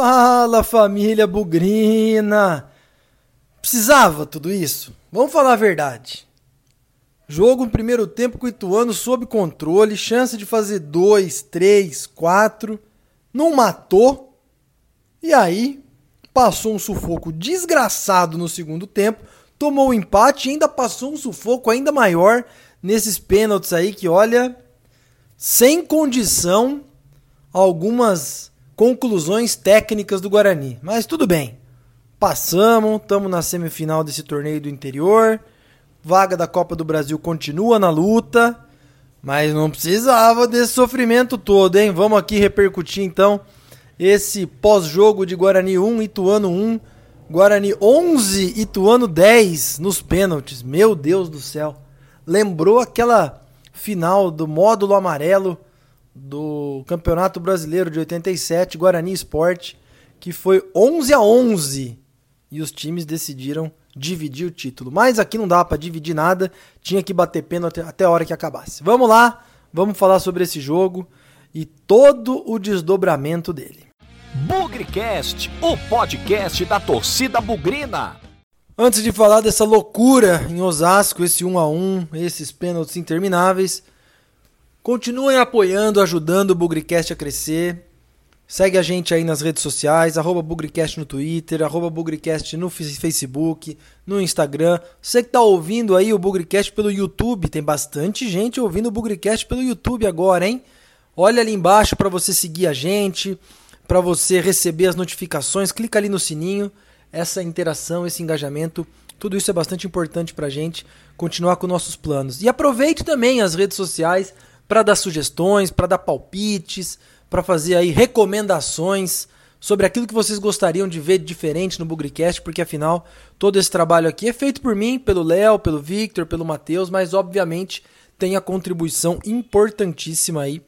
Fala família Bugrina! Precisava tudo isso? Vamos falar a verdade. Jogo no primeiro tempo com o Ituano sob controle, chance de fazer dois, três, quatro, não matou. E aí passou um sufoco desgraçado no segundo tempo, tomou o um empate e ainda passou um sufoco ainda maior nesses pênaltis aí que olha sem condição algumas conclusões técnicas do Guarani. Mas tudo bem. Passamos, estamos na semifinal desse torneio do interior. Vaga da Copa do Brasil continua na luta. Mas não precisava desse sofrimento todo, hein? Vamos aqui repercutir então esse pós-jogo de Guarani 1, Ituano 1. Guarani 11, Ituano 10 nos pênaltis. Meu Deus do céu. Lembrou aquela final do módulo amarelo do Campeonato Brasileiro de 87, Guarani Esporte, que foi 11 a 11 e os times decidiram dividir o título. Mas aqui não dá para dividir nada, tinha que bater pênalti até a hora que acabasse. Vamos lá, vamos falar sobre esse jogo e todo o desdobramento dele. Bugrecast, o podcast da torcida bugrina. Antes de falar dessa loucura em Osasco, esse 1 a 1, esses pênaltis intermináveis, Continuem apoiando, ajudando o Bugrecast a crescer. Segue a gente aí nas redes sociais, arroba Bugrecast no Twitter, arroba Bugrecast no Facebook, no Instagram. Você que está ouvindo aí o Bugrecast pelo YouTube, tem bastante gente ouvindo o Bugrecast pelo YouTube agora, hein? Olha ali embaixo para você seguir a gente, para você receber as notificações, clica ali no sininho. Essa interação, esse engajamento, tudo isso é bastante importante para a gente continuar com nossos planos. E aproveite também as redes sociais para dar sugestões, para dar palpites, para fazer aí recomendações sobre aquilo que vocês gostariam de ver diferente no Bugrecast, porque afinal todo esse trabalho aqui é feito por mim, pelo Léo, pelo Victor, pelo Matheus, mas obviamente tem a contribuição importantíssima aí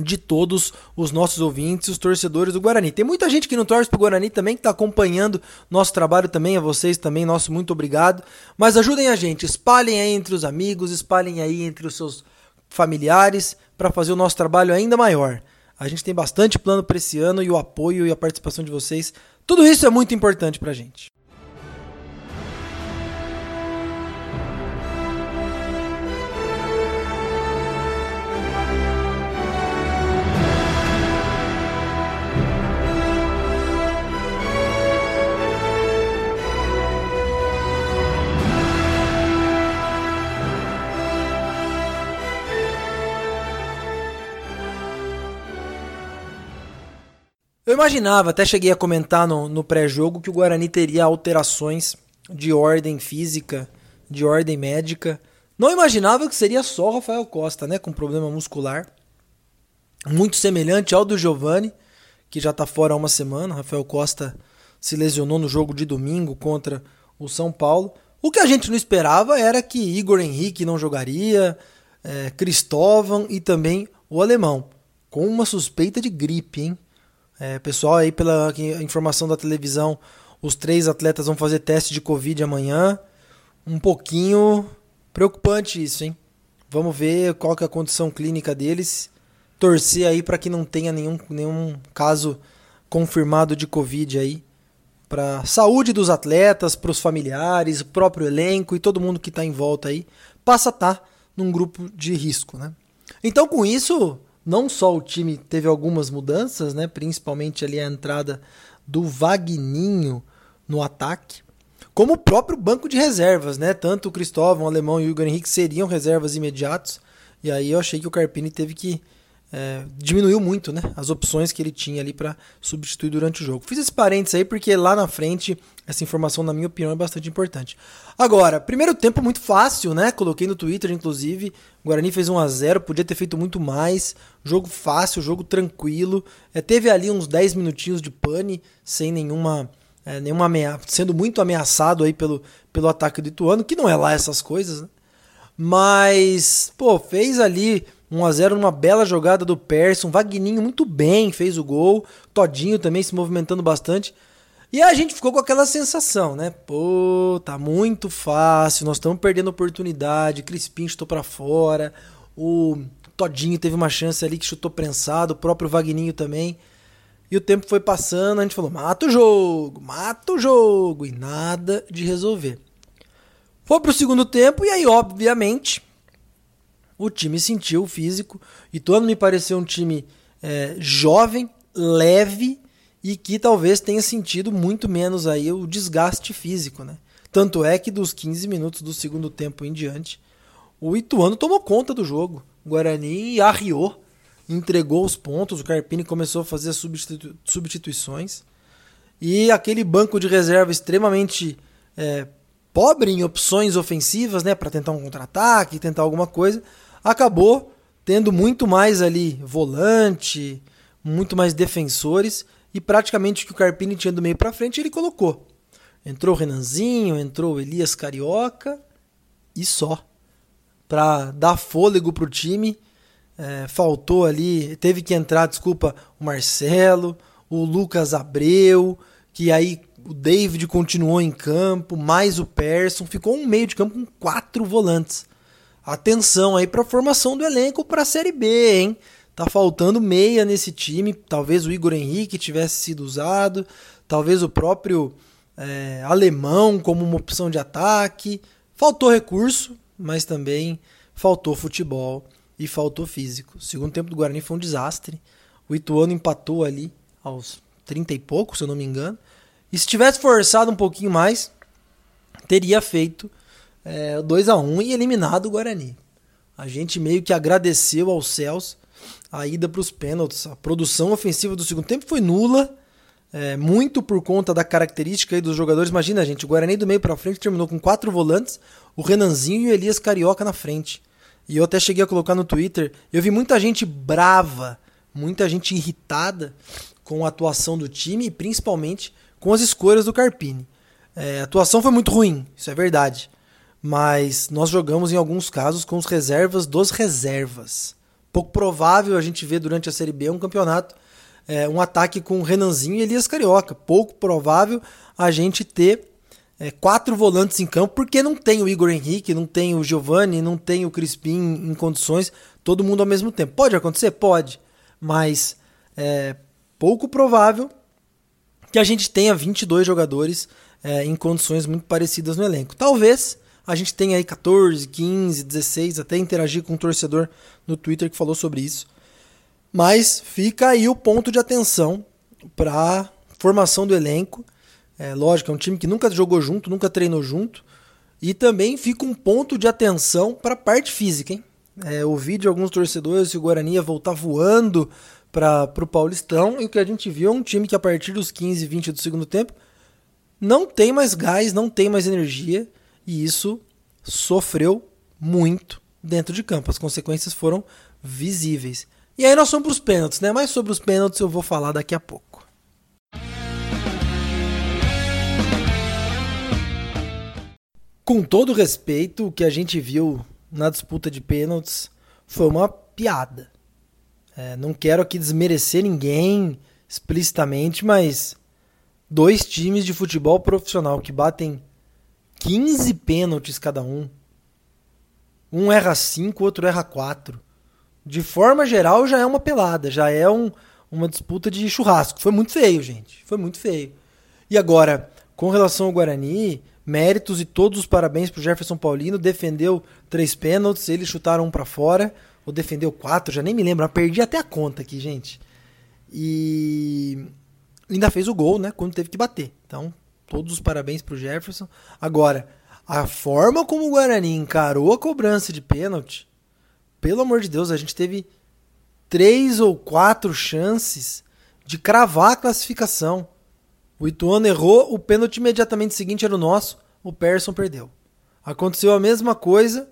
de todos os nossos ouvintes, os torcedores do Guarani. Tem muita gente que não torce pro Guarani também, que está acompanhando nosso trabalho também, a vocês também, nosso muito obrigado. Mas ajudem a gente, espalhem aí entre os amigos, espalhem aí entre os seus familiares para fazer o nosso trabalho ainda maior. A gente tem bastante plano para esse ano e o apoio e a participação de vocês, tudo isso é muito importante para a gente. Eu imaginava, até cheguei a comentar no, no pré-jogo, que o Guarani teria alterações de ordem física, de ordem médica. Não imaginava que seria só o Rafael Costa, né, com problema muscular. Muito semelhante ao do Giovani, que já está fora há uma semana. Rafael Costa se lesionou no jogo de domingo contra o São Paulo. O que a gente não esperava era que Igor Henrique não jogaria, é, Cristóvão e também o alemão, com uma suspeita de gripe, hein? É, pessoal, aí pela informação da televisão, os três atletas vão fazer teste de Covid amanhã. Um pouquinho preocupante isso, hein? Vamos ver qual que é a condição clínica deles. Torcer aí para que não tenha nenhum, nenhum caso confirmado de Covid aí. Para saúde dos atletas, para os familiares, o próprio elenco e todo mundo que está em volta aí, passa a estar tá num grupo de risco, né? Então, com isso, não só o time teve algumas mudanças, né, principalmente ali a entrada do Vagninho no ataque, como o próprio banco de reservas, né? Tanto o Cristóvão, o Alemão e o Igor Henrique seriam reservas imediatos. E aí eu achei que o Carpini teve que é, diminuiu muito né, as opções que ele tinha ali para substituir durante o jogo. Fiz esse parênteses aí porque lá na frente essa informação, na minha opinião, é bastante importante. Agora, primeiro tempo muito fácil, né? Coloquei no Twitter, inclusive. O Guarani fez 1 a 0 podia ter feito muito mais. Jogo fácil, jogo tranquilo. É, teve ali uns 10 minutinhos de pane, sem nenhuma. É, nenhuma ameaça, sendo muito ameaçado aí pelo, pelo ataque do Ituano, que não é lá essas coisas, né? Mas, pô, fez ali 1 a 0 numa bela jogada do Persson. Vagninho muito bem fez o gol. Todinho também se movimentando bastante. E a gente ficou com aquela sensação, né? Pô, tá muito fácil, nós estamos perdendo oportunidade. Crispim chutou para fora. O Todinho teve uma chance ali que chutou prensado, o próprio Vagninho também. E o tempo foi passando, a gente falou: mata o jogo, mata o jogo, e nada de resolver. Foi pro segundo tempo, e aí, obviamente, o time sentiu o físico. E todo me pareceu um time é, jovem, leve e que talvez tenha sentido muito menos aí o desgaste físico, né? Tanto é que dos 15 minutos do segundo tempo em diante, o Ituano tomou conta do jogo. O Guarani arriou, entregou os pontos, o Carpini começou a fazer substitu substituições. E aquele banco de reserva extremamente é, pobre em opções ofensivas, né, para tentar um contra-ataque, tentar alguma coisa, acabou tendo muito mais ali volante, muito mais defensores e praticamente o que o Carpini tinha do meio para frente ele colocou. Entrou o Renanzinho, entrou o Elias Carioca e só. Para dar fôlego pro time, é, faltou ali, teve que entrar, desculpa, o Marcelo, o Lucas Abreu, que aí o David continuou em campo, mais o Persson, ficou um meio de campo com quatro volantes. Atenção aí para a formação do elenco para a Série B, hein? Tá faltando meia nesse time. Talvez o Igor Henrique tivesse sido usado, talvez o próprio é, alemão como uma opção de ataque. Faltou recurso, mas também faltou futebol e faltou físico. O segundo tempo do Guarani foi um desastre. O Ituano empatou ali aos 30 e pouco, se eu não me engano. E se tivesse forçado um pouquinho mais, teria feito é, 2 a 1 e eliminado o Guarani. A gente meio que agradeceu aos céus a ida para os pênaltis. A produção ofensiva do segundo tempo foi nula. É, muito por conta da característica dos jogadores. Imagina, gente, o Guarani do meio para frente terminou com quatro volantes, o Renanzinho e o Elias Carioca na frente. E eu até cheguei a colocar no Twitter, eu vi muita gente brava, muita gente irritada com a atuação do time e principalmente com as escolhas do Carpini. É, a atuação foi muito ruim, isso é verdade. Mas nós jogamos em alguns casos com os reservas dos reservas. Pouco provável a gente ver durante a Série B um campeonato é, um ataque com Renanzinho e Elias Carioca. Pouco provável a gente ter é, quatro volantes em campo, porque não tem o Igor Henrique, não tem o Giovani, não tem o Crispim em condições, todo mundo ao mesmo tempo. Pode acontecer? Pode, mas é pouco provável que a gente tenha 22 jogadores é, em condições muito parecidas no elenco. Talvez a gente tenha aí 14, 15, 16, até interagir com um torcedor no Twitter que falou sobre isso. Mas fica aí o ponto de atenção para formação do elenco. É lógico, é um time que nunca jogou junto, nunca treinou junto. E também fica um ponto de atenção para a parte física, hein? É, ouvi de alguns torcedores que o Guarani ia voltar voando para o Paulistão. E o que a gente viu é um time que a partir dos 15, 20 do segundo tempo não tem mais gás, não tem mais energia. E isso sofreu muito dentro de campo. As consequências foram visíveis. E aí nós vamos para os pênaltis, né? Mas sobre os pênaltis eu vou falar daqui a pouco. Com todo respeito, o que a gente viu na disputa de pênaltis foi uma piada. É, não quero aqui desmerecer ninguém explicitamente, mas dois times de futebol profissional que batem 15 pênaltis cada um. Um erra 5, o outro erra 4 de forma geral, já é uma pelada, já é um, uma disputa de churrasco. Foi muito feio, gente. Foi muito feio. E agora, com relação ao Guarani, méritos e todos os parabéns pro Jefferson Paulino. Defendeu três pênaltis, eles chutaram um para fora, ou defendeu quatro, já nem me lembro. Perdi até a conta aqui, gente. E ainda fez o gol, né? Quando teve que bater. Então, todos os parabéns pro Jefferson. Agora, a forma como o Guarani encarou a cobrança de pênalti pelo amor de Deus, a gente teve três ou quatro chances de cravar a classificação. O Ituano errou, o pênalti imediatamente seguinte era o nosso, o Persson perdeu. Aconteceu a mesma coisa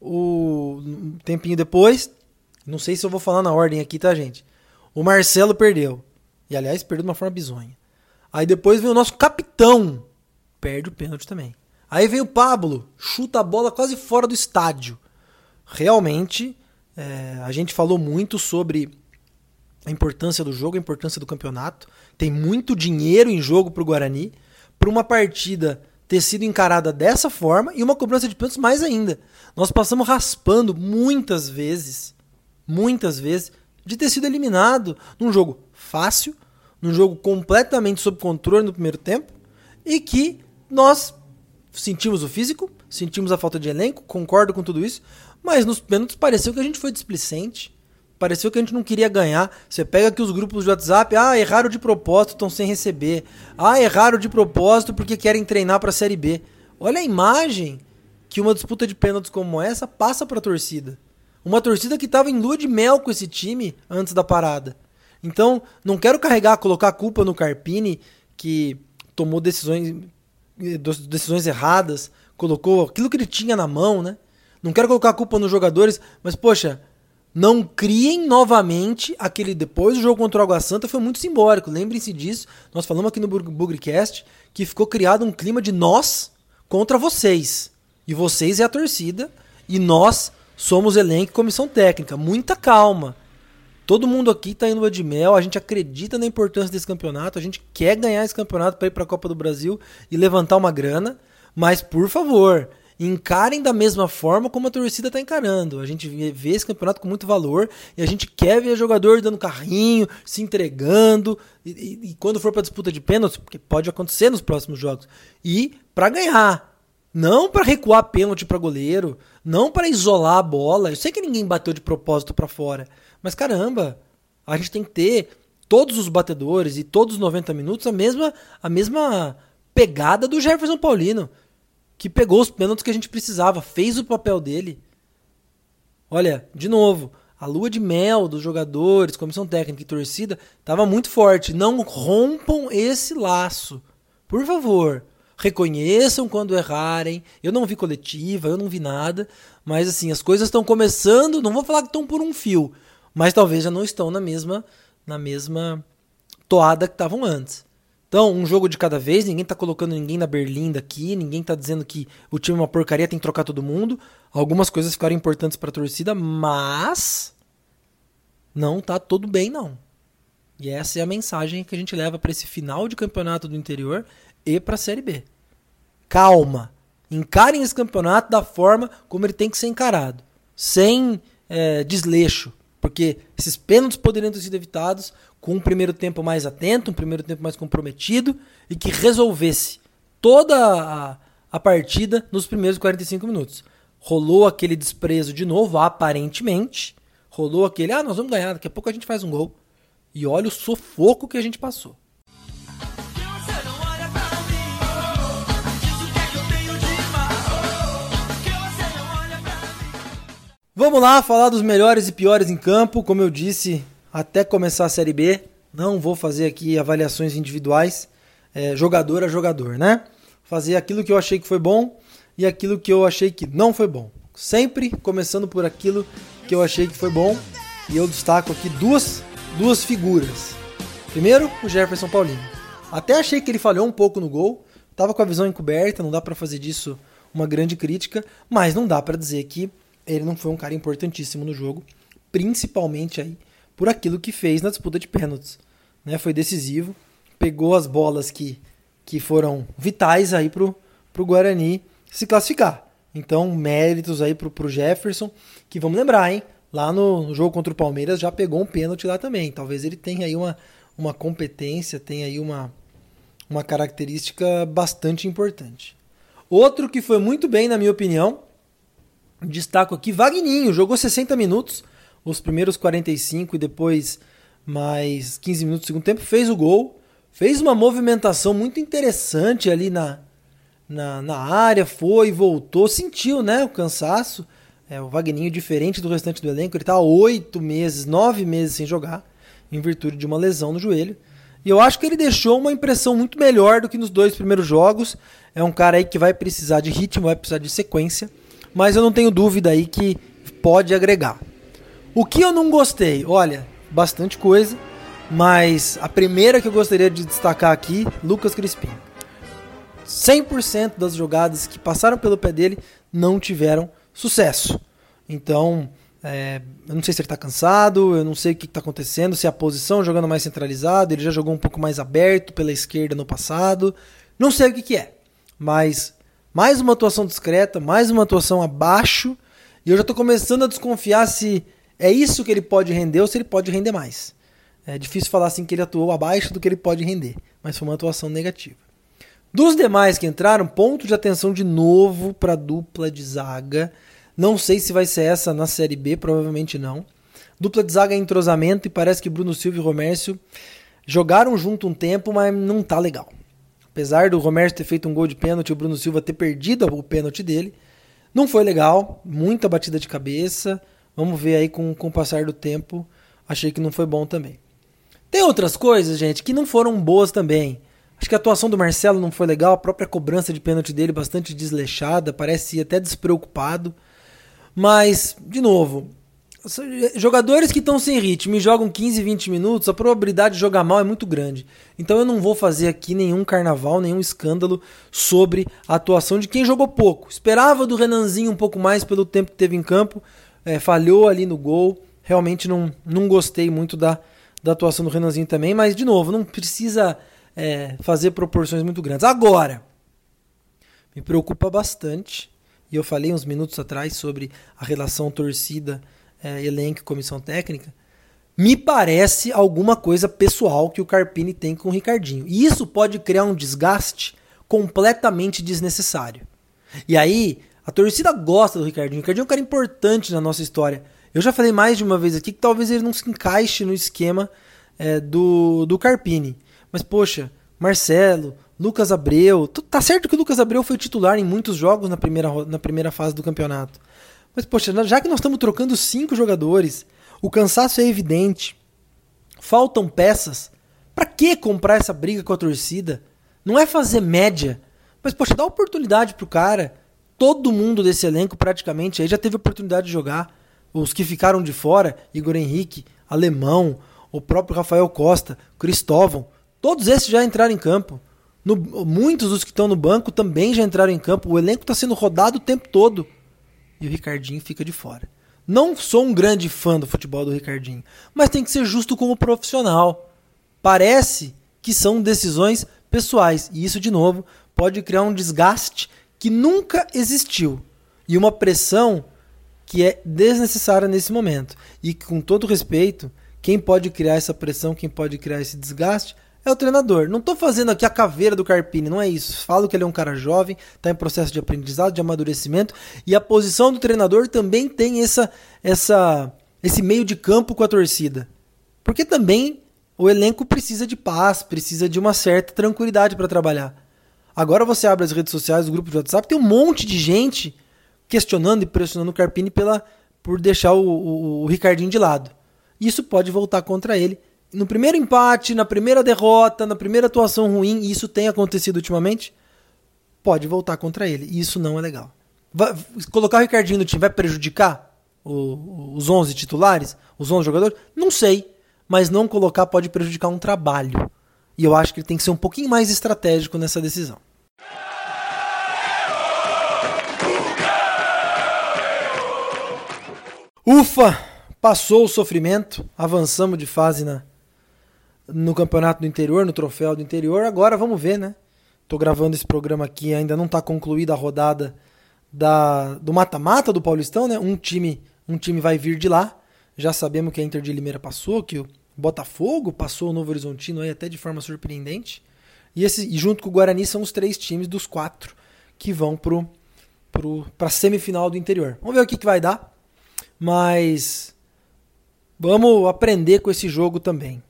o um tempinho depois, não sei se eu vou falar na ordem aqui, tá, gente? O Marcelo perdeu. E aliás, perdeu de uma forma bizonha. Aí depois veio o nosso capitão, perde o pênalti também. Aí veio o Pablo, chuta a bola quase fora do estádio realmente é, a gente falou muito sobre a importância do jogo, a importância do campeonato. Tem muito dinheiro em jogo para o Guarani, para uma partida ter sido encarada dessa forma e uma cobrança de pênaltis mais ainda. Nós passamos raspando muitas vezes, muitas vezes, de ter sido eliminado num jogo fácil, num jogo completamente sob controle no primeiro tempo, e que nós sentimos o físico, sentimos a falta de elenco, concordo com tudo isso, mas nos pênaltis pareceu que a gente foi displicente. Pareceu que a gente não queria ganhar. Você pega aqui os grupos de WhatsApp, ah, erraram de propósito, estão sem receber. Ah, erraram de propósito porque querem treinar para a Série B. Olha a imagem que uma disputa de pênaltis como essa passa para a torcida. Uma torcida que estava em lua de mel com esse time antes da parada. Então, não quero carregar, colocar a culpa no Carpini, que tomou decisões, decisões erradas, colocou aquilo que ele tinha na mão, né? Não quero colocar a culpa nos jogadores, mas, poxa, não criem novamente aquele depois do jogo contra o Água Santa foi muito simbólico. Lembrem-se disso. Nós falamos aqui no Bugrecast que ficou criado um clima de nós contra vocês. E vocês é a torcida e nós somos elenco e comissão técnica. Muita calma. Todo mundo aqui está indo de mel, a gente acredita na importância desse campeonato, a gente quer ganhar esse campeonato para ir para a Copa do Brasil e levantar uma grana, mas por favor, encarem da mesma forma como a torcida está encarando. A gente vê esse campeonato com muito valor e a gente quer ver jogador dando carrinho, se entregando e, e, e quando for para disputa de pênaltis, porque pode acontecer nos próximos jogos, e para ganhar. Não para recuar pênalti para goleiro, não para isolar a bola. Eu sei que ninguém bateu de propósito para fora, mas caramba, a gente tem que ter todos os batedores e todos os 90 minutos a mesma a mesma pegada do Jefferson Paulino que pegou os pênaltis que a gente precisava, fez o papel dele. Olha, de novo, a lua de mel dos jogadores, comissão técnica e torcida estava muito forte. Não rompam esse laço. Por favor, reconheçam quando errarem. Eu não vi coletiva, eu não vi nada, mas assim, as coisas estão começando, não vou falar que estão por um fio, mas talvez já não estão na mesma na mesma toada que estavam antes. Então, um jogo de cada vez, ninguém tá colocando ninguém na berlinda aqui, ninguém tá dizendo que o time é uma porcaria, tem que trocar todo mundo. Algumas coisas ficaram importantes para a torcida, mas não tá tudo bem não. E essa é a mensagem que a gente leva para esse final de campeonato do interior e para a Série B. Calma. Encarem esse campeonato da forma como ele tem que ser encarado, sem é, desleixo, porque esses pênaltis poderiam ter sido evitados com um primeiro tempo mais atento, um primeiro tempo mais comprometido e que resolvesse toda a, a partida nos primeiros 45 minutos. Rolou aquele desprezo de novo, aparentemente. Rolou aquele, ah, nós vamos ganhar, daqui a pouco a gente faz um gol. E olha o sufoco que a gente passou. Vamos lá falar dos melhores e piores em campo. Como eu disse, até começar a Série B. Não vou fazer aqui avaliações individuais, é, jogador a jogador, né? Fazer aquilo que eu achei que foi bom e aquilo que eu achei que não foi bom. Sempre começando por aquilo que eu achei que foi bom. E eu destaco aqui duas, duas figuras. Primeiro, o Jefferson Paulinho. Até achei que ele falhou um pouco no gol. Tava com a visão encoberta, não dá para fazer disso uma grande crítica, mas não dá para dizer que ele não foi um cara importantíssimo no jogo, principalmente aí por aquilo que fez na disputa de pênaltis. Né? Foi decisivo, pegou as bolas que, que foram vitais aí pro, pro Guarani se classificar. Então, méritos aí pro, pro Jefferson, que vamos lembrar, hein? Lá no, no jogo contra o Palmeiras já pegou um pênalti lá também. Talvez ele tenha aí uma, uma competência, tenha aí uma, uma característica bastante importante. Outro que foi muito bem, na minha opinião, destaco aqui, Vagninho, jogou 60 minutos, os primeiros 45 e depois mais 15 minutos do segundo tempo, fez o gol, fez uma movimentação muito interessante ali na, na, na área, foi, voltou, sentiu né, o cansaço. É, o Wagninho, diferente do restante do elenco, ele está oito meses, nove meses sem jogar, em virtude de uma lesão no joelho. E eu acho que ele deixou uma impressão muito melhor do que nos dois primeiros jogos. É um cara aí que vai precisar de ritmo, vai precisar de sequência, mas eu não tenho dúvida aí que pode agregar. O que eu não gostei? Olha, bastante coisa, mas a primeira que eu gostaria de destacar aqui, Lucas Crispim. 100% das jogadas que passaram pelo pé dele não tiveram sucesso. Então, é, eu não sei se ele está cansado, eu não sei o que está acontecendo, se é a posição jogando mais centralizado, ele já jogou um pouco mais aberto pela esquerda no passado, não sei o que, que é. Mas mais uma atuação discreta, mais uma atuação abaixo, e eu já estou começando a desconfiar se é isso que ele pode render ou se ele pode render mais. É difícil falar assim que ele atuou abaixo do que ele pode render, mas foi uma atuação negativa. Dos demais que entraram, ponto de atenção de novo para a dupla de zaga. Não sei se vai ser essa na Série B, provavelmente não. Dupla de zaga é entrosamento e parece que Bruno Silva e Romércio jogaram junto um tempo, mas não tá legal. Apesar do Romércio ter feito um gol de pênalti, o Bruno Silva ter perdido o pênalti dele, não foi legal, muita batida de cabeça. Vamos ver aí com, com o passar do tempo. Achei que não foi bom também. Tem outras coisas, gente, que não foram boas também. Acho que a atuação do Marcelo não foi legal, a própria cobrança de pênalti dele bastante desleixada, parece até despreocupado. Mas, de novo, jogadores que estão sem ritmo e jogam 15, 20 minutos, a probabilidade de jogar mal é muito grande. Então eu não vou fazer aqui nenhum carnaval, nenhum escândalo sobre a atuação de quem jogou pouco. Esperava do Renanzinho um pouco mais pelo tempo que teve em campo, é, falhou ali no gol. Realmente não, não gostei muito da, da atuação do Renanzinho também, mas de novo, não precisa é, fazer proporções muito grandes. Agora, me preocupa bastante, e eu falei uns minutos atrás sobre a relação torcida, é, elenco comissão técnica. Me parece alguma coisa pessoal que o Carpini tem com o Ricardinho. E isso pode criar um desgaste completamente desnecessário. E aí, a torcida gosta do Ricardinho. O Ricardinho é um cara importante na nossa história. Eu já falei mais de uma vez aqui que talvez ele não se encaixe no esquema é, do, do Carpini. Mas, poxa, Marcelo, Lucas Abreu. Tá certo que o Lucas Abreu foi titular em muitos jogos na primeira, na primeira fase do campeonato. Mas, poxa, já que nós estamos trocando cinco jogadores, o cansaço é evidente, faltam peças. Para que comprar essa briga com a torcida? Não é fazer média. Mas, poxa, dá oportunidade pro cara. Todo mundo desse elenco, praticamente, aí já teve oportunidade de jogar. Os que ficaram de fora, Igor Henrique, Alemão, o próprio Rafael Costa, Cristóvão, todos esses já entraram em campo. No, muitos dos que estão no banco também já entraram em campo. O elenco está sendo rodado o tempo todo. E o Ricardinho fica de fora. Não sou um grande fã do futebol do Ricardinho, mas tem que ser justo como profissional. Parece que são decisões pessoais. E isso, de novo, pode criar um desgaste que nunca existiu. E uma pressão que é desnecessária nesse momento. E com todo respeito, quem pode criar essa pressão, quem pode criar esse desgaste é o treinador. Não estou fazendo aqui a caveira do Carpini, não é isso. Falo que ele é um cara jovem, está em processo de aprendizado, de amadurecimento, e a posição do treinador também tem essa, essa, esse meio de campo com a torcida. Porque também o elenco precisa de paz, precisa de uma certa tranquilidade para trabalhar. Agora você abre as redes sociais, o grupo de WhatsApp, tem um monte de gente questionando e pressionando o Carpini pela, por deixar o, o, o Ricardinho de lado. Isso pode voltar contra ele. No primeiro empate, na primeira derrota, na primeira atuação ruim, e isso tem acontecido ultimamente, pode voltar contra ele. E isso não é legal. Vai, colocar o Ricardinho no time vai prejudicar o, os 11 titulares? Os 11 jogadores? Não sei. Mas não colocar pode prejudicar um trabalho. E eu acho que ele tem que ser um pouquinho mais estratégico nessa decisão. Ufa! Passou o sofrimento, avançamos de fase na, no campeonato do interior, no troféu do interior. Agora vamos ver, né? Tô gravando esse programa aqui, ainda não está concluída a rodada da, do mata-mata do Paulistão, né? Um time, um time vai vir de lá. Já sabemos que a Inter de Limeira passou, que o Botafogo passou o Novo Horizontino aí até de forma surpreendente. E, esse, e junto com o Guarani são os três times dos quatro que vão pro, pro, pra semifinal do interior. Vamos ver o que, que vai dar. Mas vamos aprender com esse jogo também.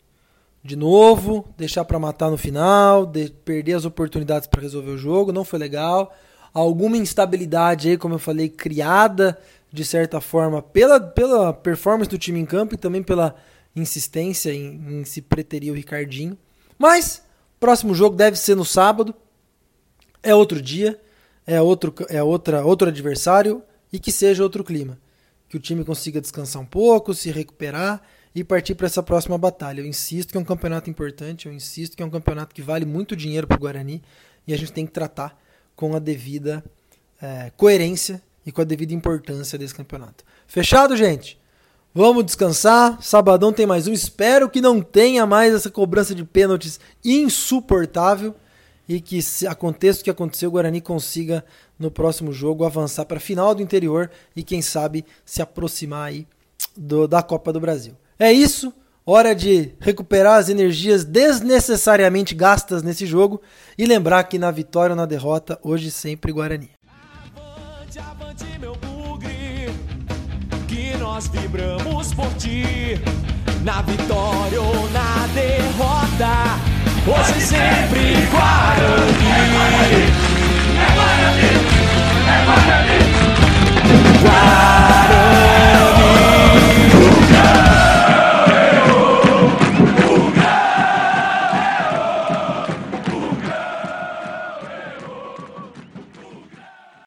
De novo, deixar para matar no final, de, perder as oportunidades para resolver o jogo, não foi legal. Alguma instabilidade aí, como eu falei, criada de certa forma pela, pela performance do time em campo e também pela insistência em, em se preterir o Ricardinho. Mas, próximo jogo deve ser no sábado. É outro dia, é outro, é outra, outro adversário e que seja outro clima que o time consiga descansar um pouco, se recuperar e partir para essa próxima batalha. Eu insisto que é um campeonato importante, eu insisto que é um campeonato que vale muito dinheiro para o Guarani e a gente tem que tratar com a devida é, coerência e com a devida importância desse campeonato. Fechado, gente? Vamos descansar. Sabadão tem mais um. Espero que não tenha mais essa cobrança de pênaltis insuportável e que aconteça o que aconteceu, o Guarani consiga no próximo jogo avançar para a final do interior e quem sabe se aproximar aí do, da Copa do Brasil. É isso. Hora de recuperar as energias desnecessariamente gastas nesse jogo e lembrar que na vitória ou na derrota, hoje sempre Guarani. Avante, avante, meu bugre, que nós vibramos por ti. Na vitória ou na derrota, hoje sempre Guarani. É Guarani, é Guarani, Guarani. Guarani.